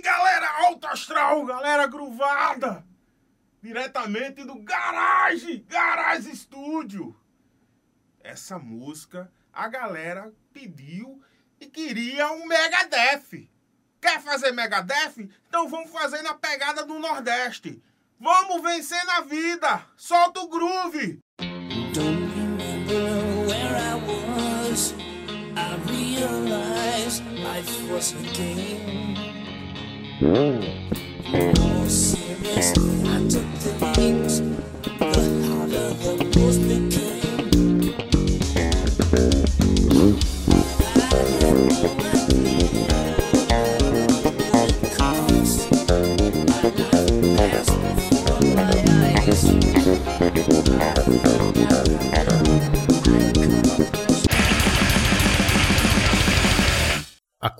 galera alto astral, galera gruvada! Diretamente do Garage, Garage Studio. Essa música a galera pediu e queria um Megadeth. Quer fazer Megadeth? Então vamos fazer na pegada do Nordeste. Vamos vencer na vida. Solta o groove. Don't. I realized life was a game.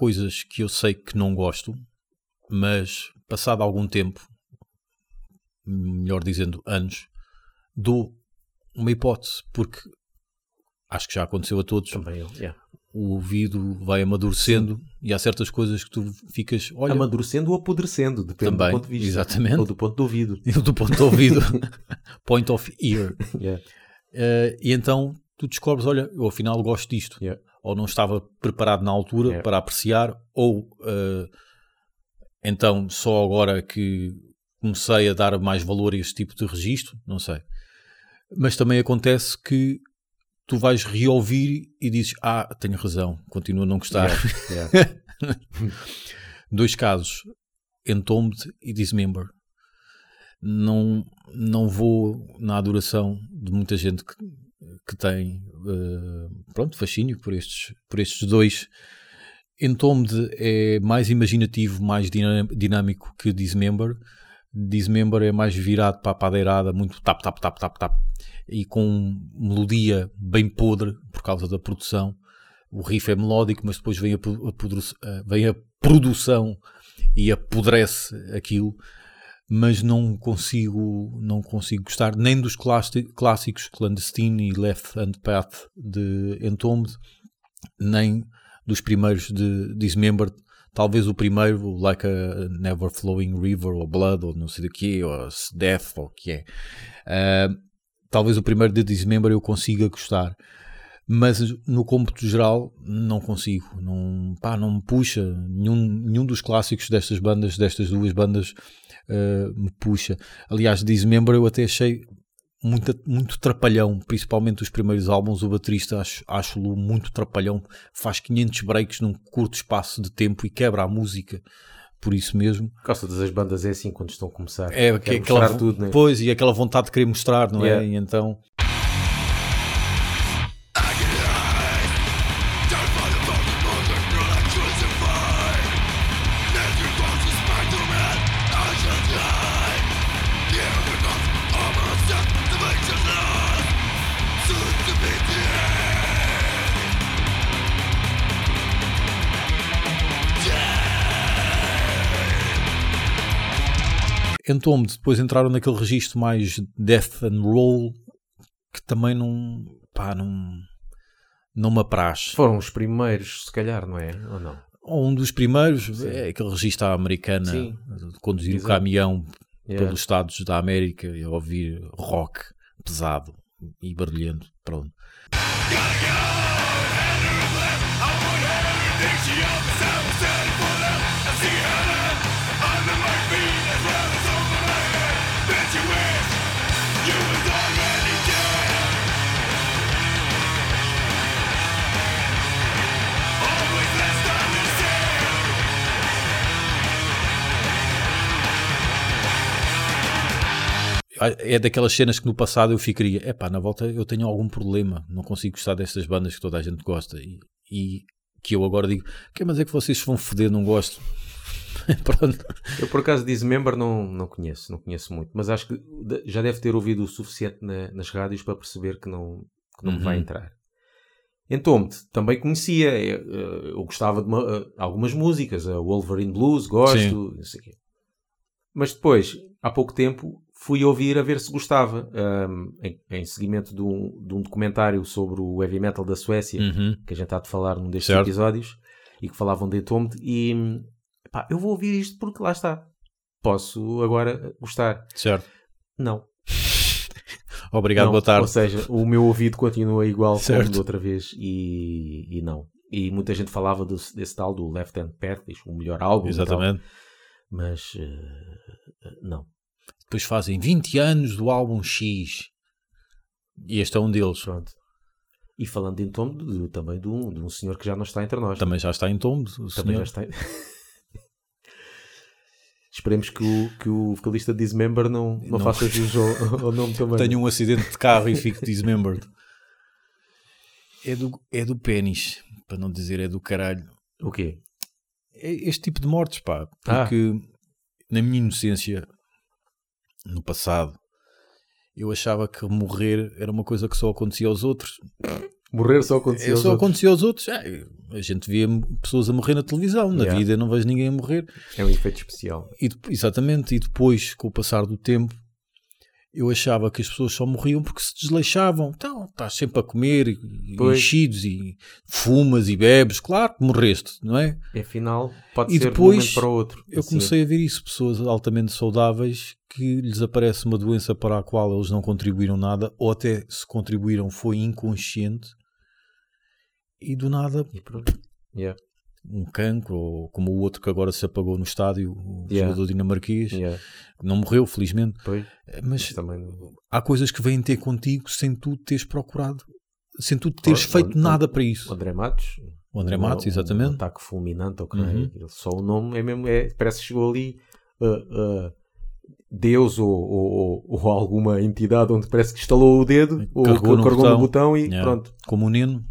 Coisas que eu sei que não gosto, mas passado algum tempo, melhor dizendo anos, dou uma hipótese, porque acho que já aconteceu a todos. Também eu, yeah. O ouvido vai amadurecendo e há certas coisas que tu ficas, olha, Amadurecendo ou apodrecendo, depende Também, do ponto de vista. exatamente. Ou do ponto de ouvido. do ponto de ouvido, point of ear. Yeah. Eh, e então tu descobres, olha, eu afinal gosto disto. Yeah. Ou não estava preparado na altura para apreciar, ou eh, então só agora que comecei a dar mais valor a este tipo de registro, não sei. Mas também acontece que tu vais reouvir e dizes, ah, tenho razão, continuo a não gostar. Yeah, yeah. Dois casos, Entombed e Dismember. Não, não vou na adoração de muita gente que, que tem eh, pronto, fascínio por estes, por estes dois. Entombed é mais imaginativo, mais dinâmico que Dismember. Dismember é mais virado para a padeirada, muito tap, tap, tap, tap, tap, e com melodia bem podre por causa da produção. O riff é melódico, mas depois vem a, a vem a produção e apodrece aquilo. Mas não consigo, não consigo gostar nem dos clássic- clássicos Clandestine e Left Hand Path de Entombed, nem dos primeiros de Dismembered. Talvez o primeiro, Like a Never Flowing River, ou Blood, ou não sei do que, ou Death, ou o que é. Ah, talvez o primeiro de Dismember eu consiga gostar. Mas no cômputo geral não consigo, não, pá, não me puxa. Nenhum, nenhum dos clássicos destas bandas, destas duas bandas, ah, me puxa. Aliás, Dismember eu até achei muito, muito trapalhão, principalmente os primeiros álbuns. O baterista acho- acho-lo muito trapalhão, faz 500 breaks num curto espaço de tempo e quebra a música. Por isso mesmo, Quase todas as bandas é assim quando estão a começar. é Querem aquela, tudo, né? pois, e aquela vontade de querer mostrar, não Yeah. é? E então, Entombed depois entraram naquele registro mais death and roll que também não, pá, não, não me apraz. Foram os primeiros, se calhar, não é? Ou não? Ou um dos primeiros é aquele registro à americana Sim. de conduzir Exato. o caminhão Yeah. pelos estados da América e a ouvir rock pesado e barulhento. Pronto. É daquelas cenas que no passado eu ficaria, epá, na volta eu tenho algum problema, não consigo gostar destas bandas que toda a gente gosta e, e que eu agora digo, quer mas é que vocês vão foder, não gosto. Pronto. Eu, por acaso, Dismember não, não conheço, não conheço muito, mas acho que já deve ter ouvido o suficiente na- nas rádios para perceber que não, que não me vai Uhum. entrar. Entombed, também conhecia, eu, eh, eu gostava de uma- eh, algumas músicas, a Wolverine Blues, gosto, não sei o quê. Mas depois, há pouco tempo, fui ouvir a ver se gostava, ahm, em, em seguimento de um, de um documentário sobre o heavy metal da Suécia, Uhum. que a gente há de falar num destes Certo. episódios, e que falavam de Entombed, e pá, eu vou ouvir isto porque lá está. Posso agora gostar. Certo. Não. Obrigado, não. boa tarde. Ou seja, o meu ouvido continua igual Certo. como da outra vez e, e não. E muita gente falava desse, desse tal do Left Hand Path, diz, o melhor álbum. Exatamente. mas eh, não. Depois fazem 20 anos do álbum X. E este é um deles. Pronto. E falando em tom de- também de um, de um senhor que já não está entre nós. Também já está em tombo. Também senhor. já está. Esperemos que o, que o vocalista Dismember não, não, Não. faça jus ao, ao nome também. Tenho um acidente de carro e fico dismembered. É do, é do pênis, para não dizer é do caralho. O quê? É este tipo de mortes, pá. Ah. Porque na minha inocência, no passado, eu achava que morrer era uma coisa que só acontecia aos outros. Morrer só acontecia É, aos só outros. acontecia aos outros. Ah, a gente via pessoas a morrer na televisão. Na Yeah. vida não vejo ninguém a morrer. É um efeito especial. E, exatamente, e depois, com o passar do tempo, eu achava que as pessoas só morriam porque se desleixavam. Então, estás sempre a comer, e- Pois. enchidos, e fumas e bebes, claro que morreste, não é? E afinal, pode E ser depois, de um momento para outro. Eu comecei a ver isso, pessoas altamente saudáveis que lhes aparece uma doença para a qual eles não contribuíram nada, ou até se contribuíram foi inconsciente, e do nada E pronto. Yeah, um cancro, ou como o outro que agora se apagou no estádio, o Yeah. jogador dinamarquês, yeah. não morreu, felizmente. Pois, Mas mas também... há coisas que vêm ter contigo sem tu teres procurado, sem tu teres O- feito o- nada o- para O isso. André Matos. O André um- Matos, um exatamente. ataque fulminante, ou que Uhum. Ele- Só o nome é mesmo... É, parece que chegou ali... uh, uh, Deus ou, ou- ou- alguma entidade onde parece que instalou o dedo ou Carregou no carregou no botão. botão e Yeah. pronto. Como o Neno.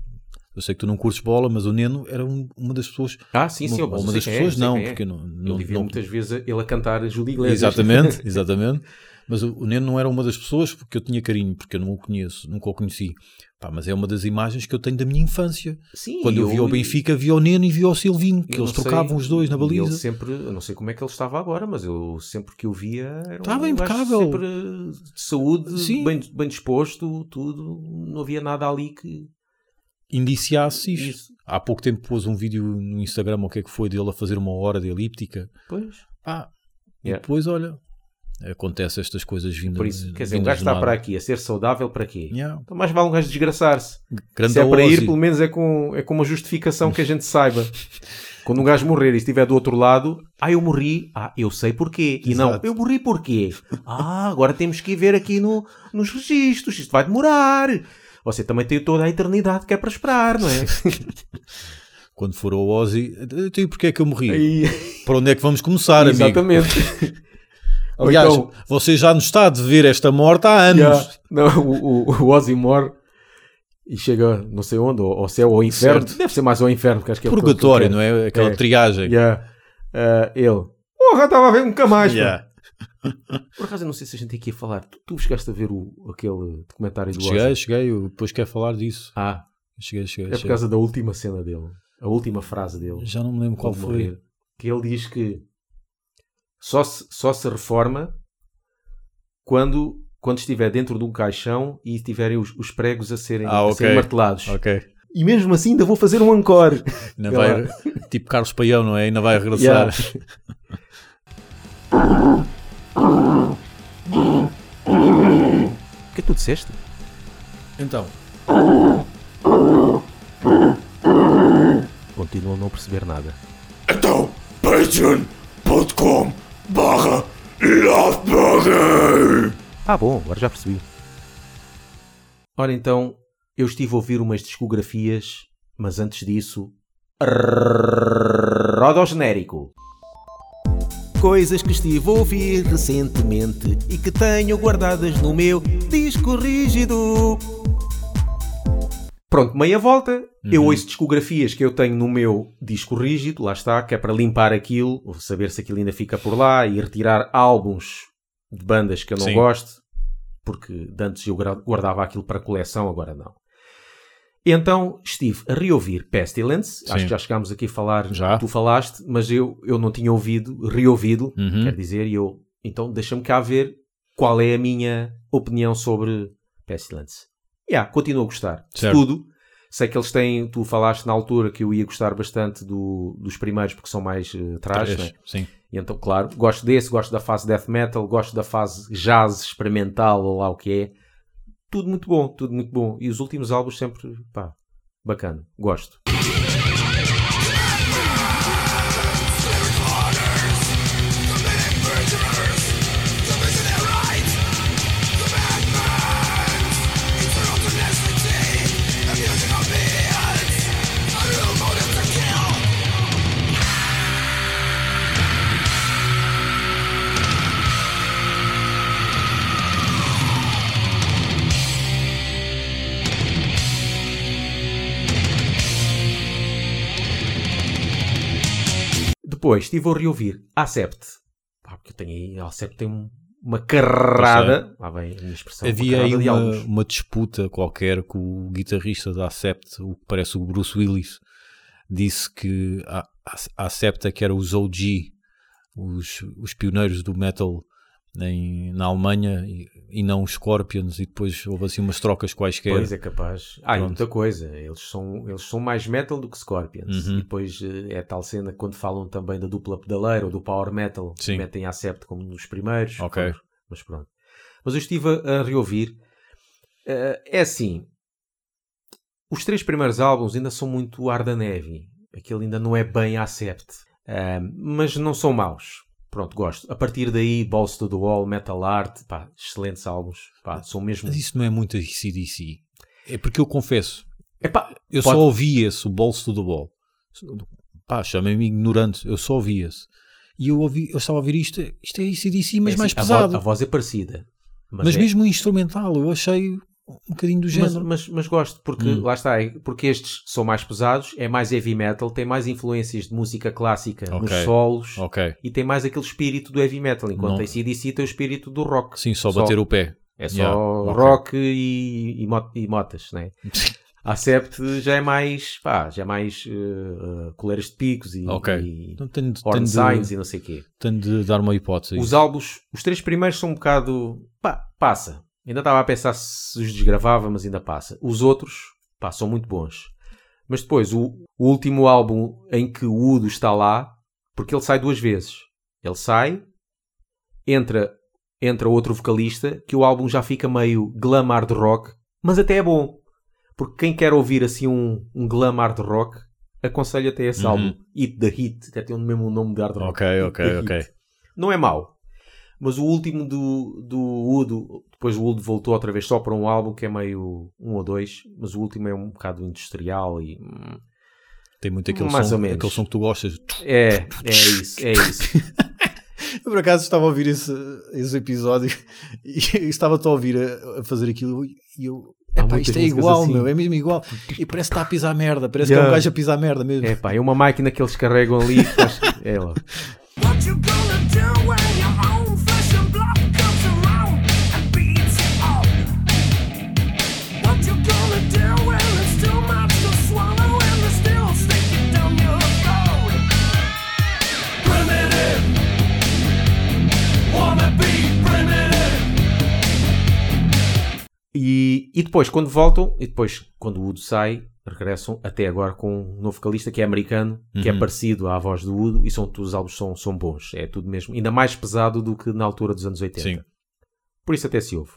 Eu sei que tu não curtes bola, mas o Neno era um- uma das pessoas. Ah, sim, sim. uma, eu uma das é, pessoas, sei não, é. porque não. Eu não, vi não- muitas vezes ele a cantar Júlio Iglesias. Exatamente, exatamente. Mas o, o Neno não era uma das pessoas porque eu tinha carinho, porque eu não o conheço, nunca o conheci. Pá, mas é uma das imagens que eu tenho da minha infância. Sim, Quando eu, vi o Benfica, vi o Neno e vi o Silvinho, que eu eles não sei, trocavam os dois na baliza. sempre, eu não sei como é que ele estava agora, mas eu sempre que o via era um Estava gajo impecável. sempre de saúde, bem, bem disposto, tudo. Não havia nada ali que. Indiciasse. Isso. Há pouco tempo pôs um vídeo no Instagram, o que é que foi, dele a fazer uma hora de elíptica. Pois. Pá, e Yeah. depois, olha, acontece estas coisas vindas. Por isso, quer dizer, um gajo está para aqui a ser saudável para quê? Yeah. Então mais vale um gajo desgraçar-se. Grande Se é para ir, pelo menos é com, é com uma justificação que a gente saiba. Quando um gajo morrer e estiver do outro lado, ah, eu morri, ah, eu sei porquê. E não, Exato. eu morri porquê? Ah, agora temos que ir ver aqui no, nos registros, isto vai demorar. Você também tem toda a eternidade que é para esperar, não é? Quando for ao Ozzy, então e porquê é que eu morri? Aí, Para onde é que vamos começar, amigo? exatamente. Aliás, então, você já nos está a dever esta morte há anos. já, não, o, o, o Ozzy morre e chega não sei onde, ao céu ou ao inferno. Certo. Deve ser mais ao inferno, porque acho que é Purgatório, que não é? Aquela É. triagem. Yeah. Ah, ele. Porra, estava a ver nunca mais. pá." Yeah. Por acaso, eu não sei se a gente aqui ia falar. Tu, tu chegaste a ver o, aquele documentário do Cheguei, Ozzy? cheguei, eu depois quero falar disso. Ah, Cheguei, cheguei. é por cheguei. causa da última cena dele. A última frase dele. Já não me lembro qual foi. morrer. Que ele diz que só se, só se reforma quando, quando estiver dentro de um caixão e tiverem os, os pregos a serem, Ah, a ok. serem martelados. Ok. E mesmo assim ainda vou fazer um encore. Ainda vai, tipo Carlos Paião, não é? Ainda vai regressar. O que é que tu disseste? Então, Continuo a não perceber nada. Então, patreon.com barra. Ah, bom, agora já percebi. Ora então, eu estive a ouvir umas discografias, mas antes disso. Roda ao genérico. Coisas que estive a ouvir recentemente e que tenho guardadas no meu disco rígido. Pronto, meia volta. Eu ouço discografias que eu tenho no meu disco rígido, lá está, que é para limpar aquilo, saber se aquilo ainda fica por lá e retirar álbuns de bandas que eu não Sim. gosto, porque de antes eu guardava aquilo para coleção, agora não. Então estive a reouvir Pestilence, acho Sim. que já chegámos aqui a falar, Já. tu falaste, mas eu, eu não tinha ouvido, reouvido, Uhum. quer dizer, e eu, então deixa-me cá ver qual é a minha opinião sobre Pestilence. Yeah, continuo a gostar. Certo. tudo, Sei que eles têm, tu falaste na altura que eu ia gostar bastante do, dos primeiros porque são mais uh, trash, né? Sim. E então, claro, gosto desse, gosto da fase death metal, gosto da fase jazz experimental ou lá o que é. Tudo muito bom, tudo muito bom. E os últimos álbuns sempre, pá, bacana. Gosto. Depois estive a reouvir Acept. Pá, porque eu tenho aí, Acept tem um- uma carrada. Lá vem a minha expressão. Havia aí carrada de uma, uma disputa qualquer com o guitarrista da Acept, o que parece o Bruce Willis, disse que a, a, a Acept é que era os OG, os, os pioneiros do metal em, na Alemanha e, e não os Scorpions, e depois houve assim umas trocas quaisquer. Pois é capaz. Ah, e muita coisa. Eles são, eles são mais metal do que Scorpions. Uhum. E depois eh, é tal cena que quando falam também da dupla pedaleira ou do power metal, Sim. metem Acept como nos primeiros. Ok. Mas, mas pronto. Mas eu estive a, a reouvir. Eh, é assim. Os três primeiros álbuns ainda são muito ar da neve. Aquele ainda não é bem Acept. Ah, mas não são maus. Pronto, gosto. A partir daí, Balls to the Wall, Metal Art, pá, excelentes álbuns. Pá, são mesmo. Mas isso não é muito ACDC. É porque eu confesso, Epá, eu pode- só ouvi esse, o Bolso do Ball. Pá, chamei-me ignorante, eu só ouvi esse. E eu, ouvi, eu estava a ouvir isto, isto é ACDC, mas É mais assim, a pesado. voz- A voz, é parecida. Mas, mas é- mesmo o instrumental, eu achei um bocadinho do mas, género. mas, mas gosto, porque Hum. lá está, é- porque estes são mais pesados, é mais heavy metal, tem mais influências de música clássica nos Ok. solos ok. e tem mais aquele espírito do heavy metal, enquanto Não- a ACDC tem o espírito do rock. Sim, só bater o pé. É só Yeah, rock e, e, mot- e motas, né? A Sept já é mais, pá, já é mais uh, uh, coleiras de picos e, Ok. e Então tenho, tenho, de, e não sei o quê. tenho de dar uma hipótese. Os álbuns, os três primeiros são um bocado. pá, passa. Ainda estava a pensar se os desgravava, mas ainda passa. Os outros, pá, são muito bons. Mas depois, o, o último álbum em que o Udo está lá, porque ele sai duas vezes. Ele sai, entra, entra outro vocalista, que o álbum já fica meio glam hard rock, mas até é bom. Porque quem quer ouvir assim um, um glam hard rock, aconselho até esse Uhum. álbum. Eat the Hit, até tem o mesmo nome de hard rock. Ok, ok, ok. Hit. Não é mau. Mas o último do, do Udo, depois o Udo voltou outra vez só para um álbum que é meio um ou dois, mas o último é um bocado industrial e hum, Tem muito aquele, Mais som, ou menos. aquele som que tu gostas. é, é isso, é isso. Eu por acaso estava a ouvir esse, esse episódio e estava-te a ouvir a, a fazer aquilo e eu. Epá, isto é igual, assim. meu, é mesmo igual. E parece que está a pisar merda, parece que é Yeah. um gajo a pisar merda mesmo. É pá, é uma máquina que eles carregam ali. faz- É lá. E, e depois, quando voltam, e depois, quando o Udo sai, regressam até agora com um novo vocalista que é americano, que é Uhum. parecido à voz do Udo, e são, os álbuns são, são bons. É tudo mesmo, ainda mais pesado do que na altura dos anos 80. Sim. Por isso até se ouve.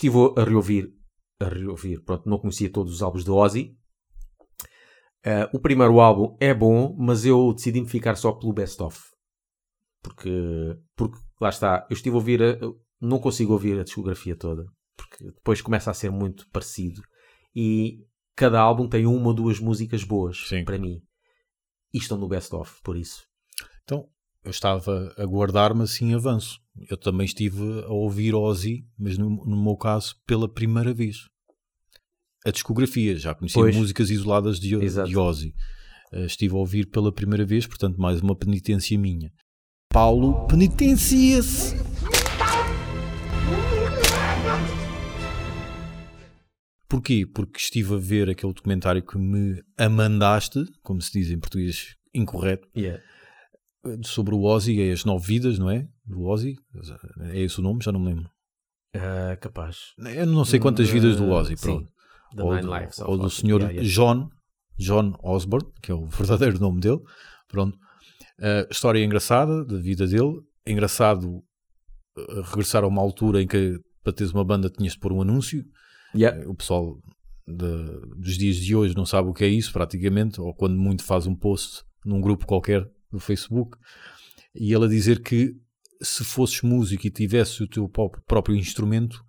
Estive a reouvir, a reouvir, pronto, não conhecia todos os álbuns de Ozzy. Ah, o primeiro álbum é bom, mas eu decidi-me ficar só pelo Best Of. Porque, porque lá está, eu estive a ouvir, a- não consigo ouvir a discografia toda, porque depois começa a ser muito parecido. E cada álbum tem uma ou duas músicas boas Sim. para mim. E estão no Best Of, por isso. Então, eu estava a guardar-me assim em avanço. Eu também estive a ouvir Ozzy, mas no, no meu caso, pela primeira vez. A discografia, já conhecia Pois. músicas isoladas de, Exato. de Ozzy. Eh, estive a ouvir pela primeira vez, portanto, mais uma penitência minha. Paulo penitencia-se. Porquê? Porque estive a ver aquele documentário que me amandaste, como se diz em português incorreto, Yeah. Sobre o Ozzy, é as nove vidas, não é? Do Ozzy, é esse o nome? Já não me lembro. Ah, capaz. Eu não sei quantas Hum, vidas do eh, Ozzy, sim. pronto. The Ou do, Lives ou do senhor Yeah, yeah. John, John Osborne, que é o verdadeiro nome dele. Pronto. A história engraçada da vida dele. Engraçado regressar a uma altura em que para teres uma banda tinhas de pôr um anúncio. Yeah. O pessoal de- dos dias de hoje não sabe o que é isso, praticamente, ou quando muito faz um post num grupo qualquer do Facebook, e ele a dizer que se fosses músico e tivesses o teu pró- próprio instrumento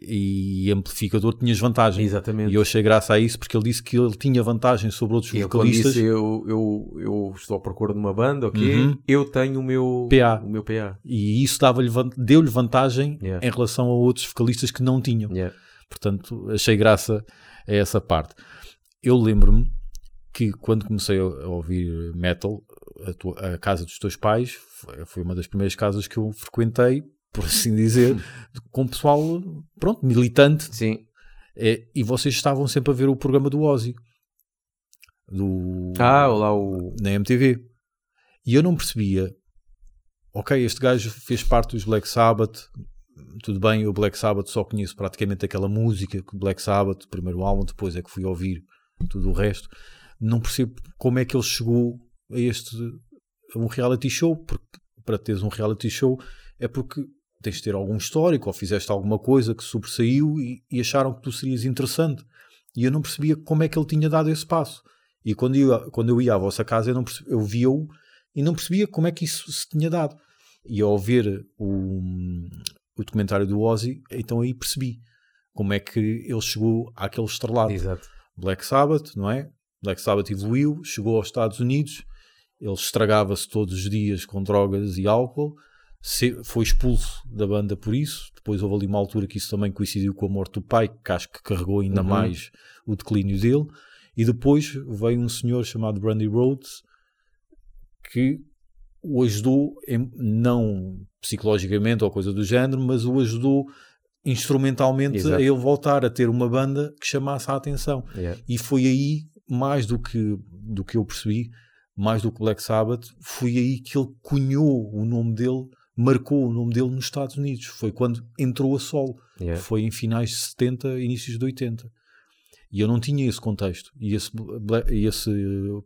e amplificador, tinhas vantagem. Exatamente. E eu achei graça a isso porque ele disse que ele tinha vantagem sobre outros eu, vocalistas. disse eu, eu, eu estou à procura de uma banda, ok? Uhum. Eu tenho o meu PA. O meu PA. E isso dava-lhe deu-lhe vantagem Yeah. em relação a outros vocalistas que não tinham. Yeah. Portanto, achei graça a essa parte. Eu lembro-me que quando comecei a ouvir metal, a, tua- a casa dos teus pais foi- foi uma das primeiras casas que eu frequentei, por assim dizer, com pessoal, pronto, militante, Sim. É, e vocês estavam sempre a ver o programa do Ozzy. Do, Ah, olá o... na MTV. E eu não percebia, ok, este gajo fez parte dos Black Sabbath, tudo bem, o Black Sabbath só conheço praticamente aquela música, que Black Sabbath, primeiro álbum, depois é que fui ouvir tudo o resto. Não percebo como é que ele chegou a este a um reality show, porque para teres um reality show é porque tens de ter algum histórico ou fizeste alguma coisa que sobressaiu e, e acharam que tu serias interessante. E eu não percebia como é que ele tinha dado esse passo. E quando eu, quando eu ia à vossa casa, eu, não eu via-o e não percebia como é que isso se tinha dado. E ao ver o, o documentário do Ozzy, então aí percebi como é que ele chegou àquele estrelado. Exato. Black Sabbath, não é? Black Sabbath evoluiu, chegou aos Estados Unidos, ele estragava-se todos os dias com drogas e álcool, se- foi expulso da banda por isso. Depois houve ali uma altura que isso também coincidiu com a morte do pai, que acho que carregou ainda Uhum. mais o declínio dele. E depois veio um senhor chamado Brandy Rhodes que o ajudou, em- não psicologicamente ou coisa do género, mas o ajudou instrumentalmente Exato. a ele voltar a ter uma banda que chamasse a atenção. Yeah. E foi aí, mais do que, do que eu percebi, mais do que Black Sabbath, foi aí que ele cunhou o nome dele, marcou o nome dele nos Estados Unidos. Foi quando entrou a solo. Yeah. Foi em finais de 70, inícios de 80. E eu não tinha esse contexto. E esse, esse uh,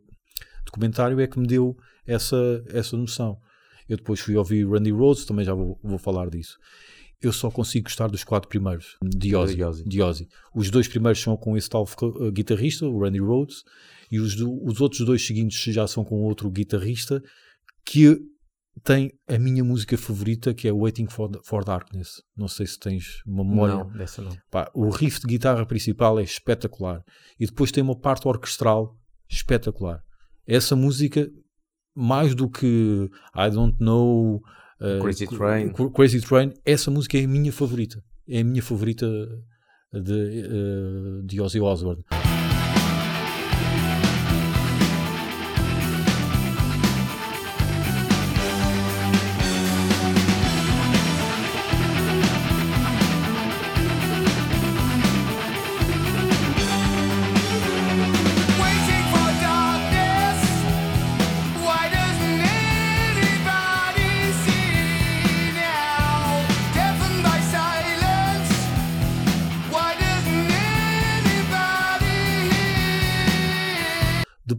documentário é que me deu essa, essa noção. Eu depois fui ouvir Randy Rhodes, também já vou, vou falar disso. Eu só consigo gostar dos quatro primeiros, de Ozzy. De Ozzy. de Ozzy. Os dois primeiros são com esse tal uh, guitarrista, o Randy Rhodes, e os, do- os outros dois seguintes já são com outro guitarrista que tem a minha música favorita, que é Waiting for, for Darkness. Não sei se tens memória. Não, dessa não. Pá, o riff de guitarra principal é espetacular. E depois tem uma parte orquestral espetacular. Essa música, mais do que I Don't Know, Crazy Cra- Train. Cra- Crazy Train, essa música é a minha favorita. É a minha favorita de, uh, de Ozzy Osbourne.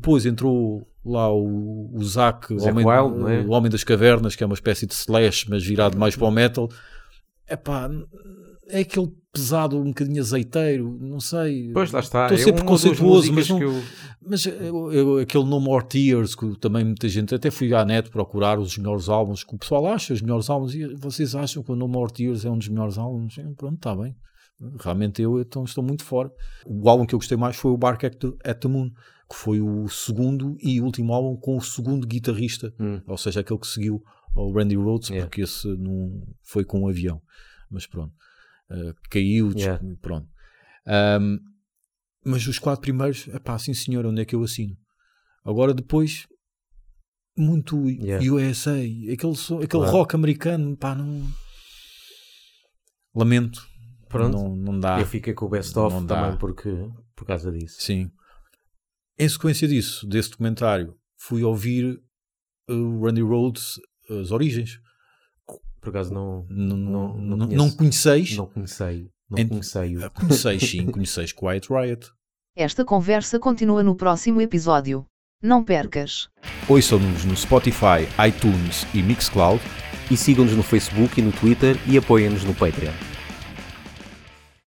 Depois entrou lá o, o Zac, o homem, Wild, é? o homem das cavernas, que é uma espécie de slash, mas virado mais para o metal. Epá, é aquele pesado, um bocadinho azeiteiro, não sei. Pois lá está. Estou a é ser das preconceituoso, mas não- eu- Mas eu- eu- aquele No More Tears, que também muita gente, até fui à net procurar os melhores álbuns, que o pessoal acha os melhores álbuns, e vocês acham que o No More Tears é um dos melhores álbuns? Pronto, está bem. realmente eu então estou muito fora. O álbum que eu gostei mais foi o Bark at the Moon, que foi o segundo e último álbum com o segundo guitarrista, Hum. ou seja, aquele que seguiu ao Randy Rhodes, Yeah. porque esse não foi com um avião. Mas pronto, Uh, caiu, Yeah. pronto. Um, mas os quatro primeiros, pá, sim senhor, onde é que eu assino? Agora depois, muito Yeah. USA, aquele, som- aquele Claro. rock americano, pá, não. Lamento. Pronto. Não, não dá. Eu fiquei com o best of Não dá. também porque, por causa disso. Sim. Em sequência disso, desse documentário, fui ouvir o Randy Rhodes, as origens. Por acaso não, Não, Não- não não, não conheceis? não conheci. Não Ent- conheci. Ah, Conheceis sim, conheceis Quiet Riot. Esta conversa continua no próximo episódio. Não percas! Ouçam-nos no Spotify, iTunes e Mixcloud. E sigam-nos no Facebook e no Twitter e apoiem-nos no Patreon.